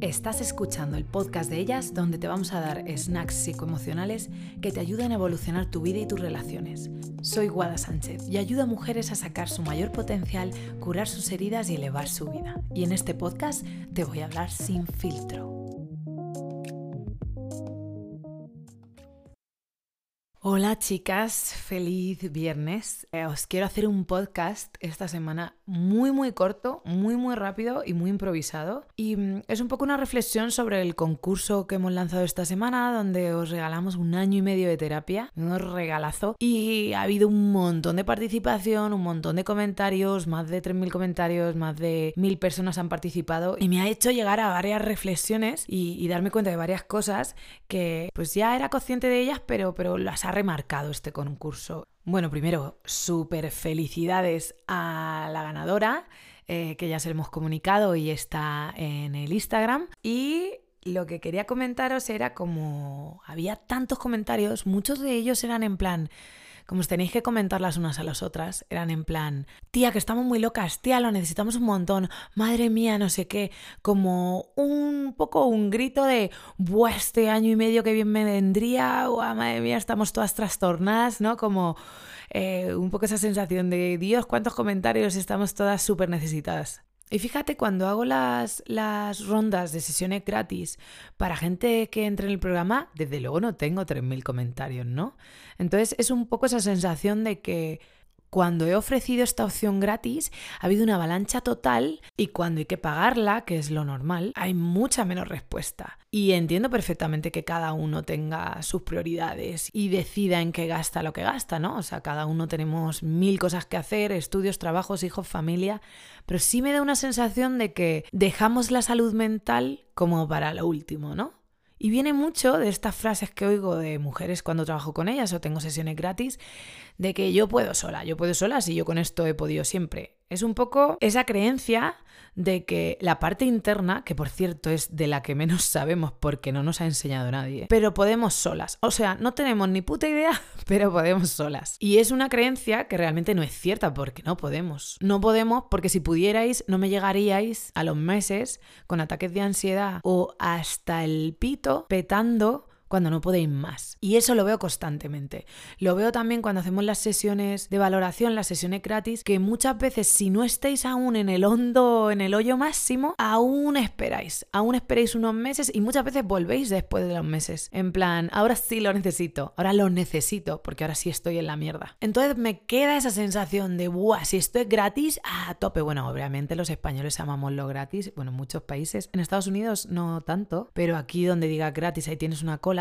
Estás escuchando el podcast de ellas donde te vamos a dar snacks psicoemocionales que te ayuden a evolucionar tu vida y tus relaciones. Soy Guada Sánchez y ayudo a mujeres a sacar su mayor potencial, curar sus heridas y elevar su vida. Y en este podcast te voy a hablar sin filtro. Hola chicas, feliz viernes. Eh, os quiero hacer un podcast esta semana muy muy corto, muy muy rápido y muy improvisado. Y mm, es un poco una reflexión sobre el concurso que hemos lanzado esta semana, donde os regalamos un año y medio de terapia, un regalazo. Y ha habido un montón de participación, un montón de comentarios, más de 3.000 comentarios, más de 1.000 personas han participado. Y me ha hecho llegar a varias reflexiones y, y darme cuenta de varias cosas que pues ya era consciente de ellas, pero, pero las ha remarcado este concurso. Bueno, primero, súper felicidades a la ganadora, eh, que ya se lo hemos comunicado y está en el Instagram. Y lo que quería comentaros era como había tantos comentarios, muchos de ellos eran en plan, como os tenéis que comentar las unas a las otras, eran en plan, tía, que estamos muy locas, tía, lo necesitamos un montón, madre mía, no sé qué, como un poco un grito de, buah, este año y medio que bien me vendría, buah, madre mía, estamos todas trastornadas, ¿no? Como eh, un poco esa sensación de, Dios, cuántos comentarios, estamos todas súper necesitadas. Y fíjate, cuando hago las, las rondas de sesiones gratis para gente que entre en el programa, desde luego no tengo 3.000 comentarios, ¿no? Entonces es un poco esa sensación de que cuando he ofrecido esta opción gratis, ha habido una avalancha total y cuando hay que pagarla, que es lo normal, hay mucha menos respuesta. Y entiendo perfectamente que cada uno tenga sus prioridades y decida en qué gasta lo que gasta, ¿no? O sea, cada uno tenemos mil cosas que hacer, estudios, trabajos, hijos, familia, pero sí me da una sensación de que dejamos la salud mental como para lo último, ¿no? Y viene mucho de estas frases que oigo de mujeres cuando trabajo con ellas o tengo sesiones gratis, de que yo puedo sola, yo puedo sola si yo con esto he podido siempre. Es un poco esa creencia de que la parte interna, que por cierto es de la que menos sabemos porque no nos ha enseñado nadie, pero podemos solas. O sea, no tenemos ni puta idea, pero podemos solas. Y es una creencia que realmente no es cierta porque no podemos. No podemos porque si pudierais no me llegaríais a los meses con ataques de ansiedad o hasta el pito petando cuando no podéis más. Y eso lo veo constantemente. Lo veo también cuando hacemos las sesiones de valoración, las sesiones gratis, que muchas veces si no estáis aún en el hondo, en el hoyo máximo, aún esperáis, aún esperáis unos meses y muchas veces volvéis después de los meses. En plan, ahora sí lo necesito, ahora lo necesito, porque ahora sí estoy en la mierda. Entonces me queda esa sensación de, buah, si esto es gratis, a tope. Bueno, obviamente los españoles amamos lo gratis, bueno, en muchos países, en Estados Unidos no tanto, pero aquí donde diga gratis ahí tienes una cola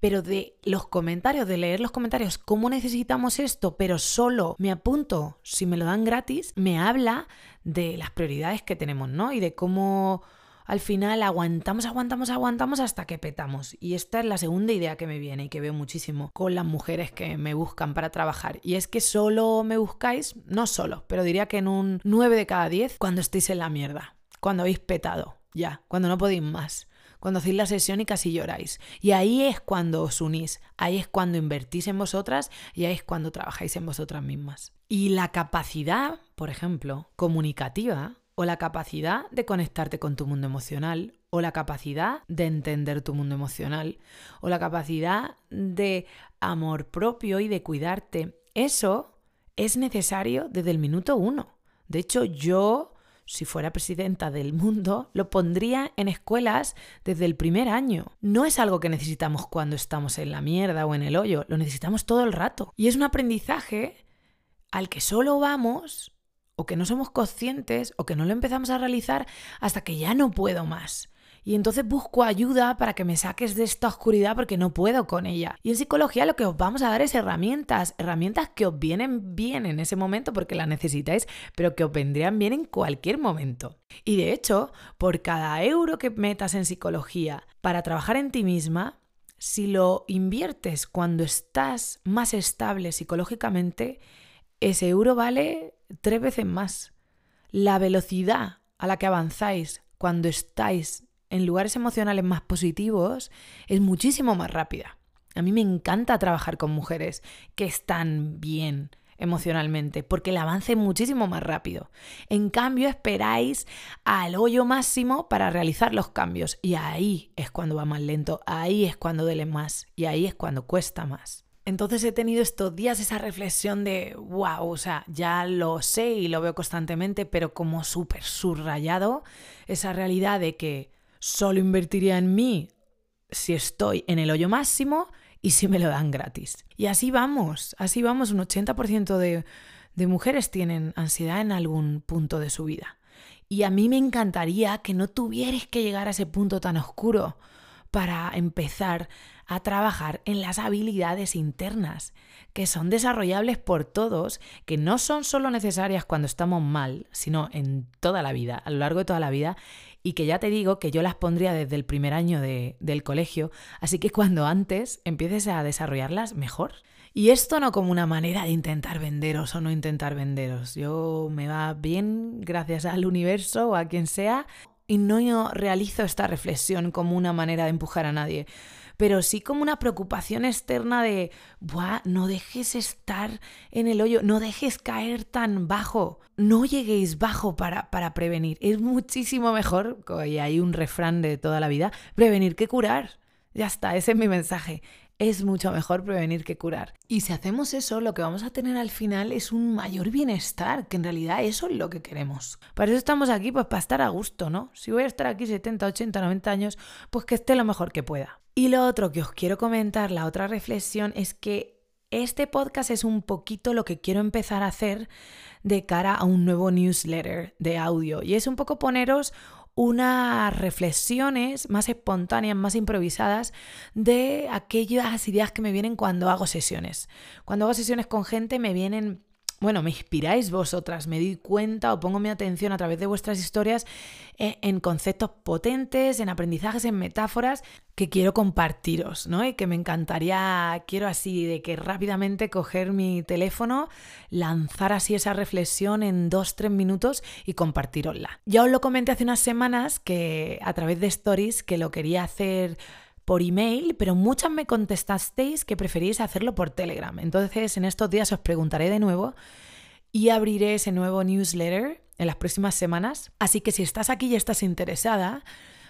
pero de los comentarios, de leer los comentarios, cómo necesitamos esto, pero solo me apunto si me lo dan gratis, me habla de las prioridades que tenemos, ¿no? Y de cómo al final aguantamos, aguantamos, aguantamos hasta que petamos. Y esta es la segunda idea que me viene y que veo muchísimo con las mujeres que me buscan para trabajar. Y es que solo me buscáis, no solo, pero diría que en un 9 de cada 10 cuando estéis en la mierda, cuando habéis petado, ya, cuando no podéis más cuando hacéis la sesión y casi lloráis. Y ahí es cuando os unís, ahí es cuando invertís en vosotras y ahí es cuando trabajáis en vosotras mismas. Y la capacidad, por ejemplo, comunicativa, o la capacidad de conectarte con tu mundo emocional, o la capacidad de entender tu mundo emocional, o la capacidad de amor propio y de cuidarte, eso es necesario desde el minuto uno. De hecho, yo si fuera presidenta del mundo, lo pondría en escuelas desde el primer año. No es algo que necesitamos cuando estamos en la mierda o en el hoyo, lo necesitamos todo el rato. Y es un aprendizaje al que solo vamos o que no somos conscientes o que no lo empezamos a realizar hasta que ya no puedo más. Y entonces busco ayuda para que me saques de esta oscuridad porque no puedo con ella. Y en psicología lo que os vamos a dar es herramientas, herramientas que os vienen bien en ese momento porque las necesitáis, pero que os vendrían bien en cualquier momento. Y de hecho, por cada euro que metas en psicología para trabajar en ti misma, si lo inviertes cuando estás más estable psicológicamente, ese euro vale tres veces más. La velocidad a la que avanzáis cuando estáis en lugares emocionales más positivos es muchísimo más rápida. A mí me encanta trabajar con mujeres que están bien emocionalmente, porque el avance es muchísimo más rápido. En cambio, esperáis al hoyo máximo para realizar los cambios y ahí es cuando va más lento, ahí es cuando duele más y ahí es cuando cuesta más. Entonces he tenido estos días esa reflexión de, wow, o sea, ya lo sé y lo veo constantemente, pero como súper subrayado esa realidad de que solo invertiría en mí si estoy en el hoyo máximo y si me lo dan gratis. Y así vamos, así vamos, un 80% de, de mujeres tienen ansiedad en algún punto de su vida. Y a mí me encantaría que no tuvierais que llegar a ese punto tan oscuro para empezar a trabajar en las habilidades internas, que son desarrollables por todos, que no son solo necesarias cuando estamos mal, sino en toda la vida, a lo largo de toda la vida, y que ya te digo que yo las pondría desde el primer año del colegio, así que cuando antes empieces a desarrollarlas, mejor. Y esto no como una manera de intentar venderos o no intentar venderos. Yo me va bien gracias al universo o a quien sea y no realizo esta reflexión como una manera de empujar a nadie pero sí como una preocupación externa de, Buah, no dejes estar en el hoyo, no dejes caer tan bajo, no lleguéis bajo para, para prevenir. Es muchísimo mejor, y hay un refrán de toda la vida, prevenir que curar. Ya está, ese es mi mensaje. Es mucho mejor prevenir que curar. Y si hacemos eso, lo que vamos a tener al final es un mayor bienestar, que en realidad eso es lo que queremos. Para eso estamos aquí, pues para estar a gusto, ¿no? Si voy a estar aquí 70, 80, 90 años, pues que esté lo mejor que pueda. Y lo otro que os quiero comentar, la otra reflexión, es que este podcast es un poquito lo que quiero empezar a hacer de cara a un nuevo newsletter de audio. Y es un poco poneros unas reflexiones más espontáneas, más improvisadas de aquellas ideas que me vienen cuando hago sesiones. Cuando hago sesiones con gente me vienen bueno, me inspiráis vosotras, me di cuenta o pongo mi atención a través de vuestras historias eh, en, conceptos potentes, en aprendizajes, en metáforas que quiero compartiros, ¿no? Y que me encantaría, quiero así, de que rápidamente coger mi teléfono, lanzar así esa reflexión en dos, tres minutos y compartirosla. Ya os lo comenté hace unas semanas que a través de stories que lo quería hacer por email, pero muchas me contestasteis que preferís hacerlo por Telegram. Entonces, en estos días os preguntaré de nuevo y abriré ese nuevo newsletter en las próximas semanas. Así que si estás aquí y estás interesada,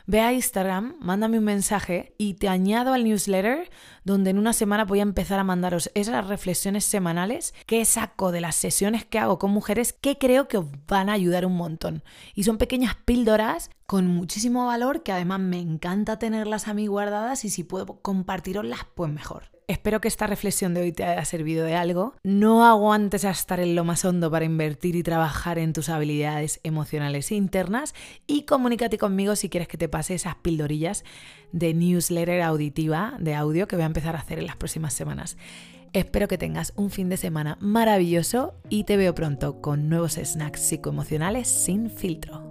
Ve a Instagram, mándame un mensaje y te añado al newsletter donde en una semana voy a empezar a mandaros esas reflexiones semanales que saco de las sesiones que hago con mujeres que creo que os van a ayudar un montón. Y son pequeñas píldoras con muchísimo valor que además me encanta tenerlas a mí guardadas y si puedo compartiroslas, pues mejor. Espero que esta reflexión de hoy te haya servido de algo. No aguantes a estar en lo más hondo para invertir y trabajar en tus habilidades emocionales internas y comunícate conmigo si quieres que te pase esas pildorillas de newsletter auditiva de audio que voy a empezar a hacer en las próximas semanas. Espero que tengas un fin de semana maravilloso y te veo pronto con nuevos snacks psicoemocionales sin filtro.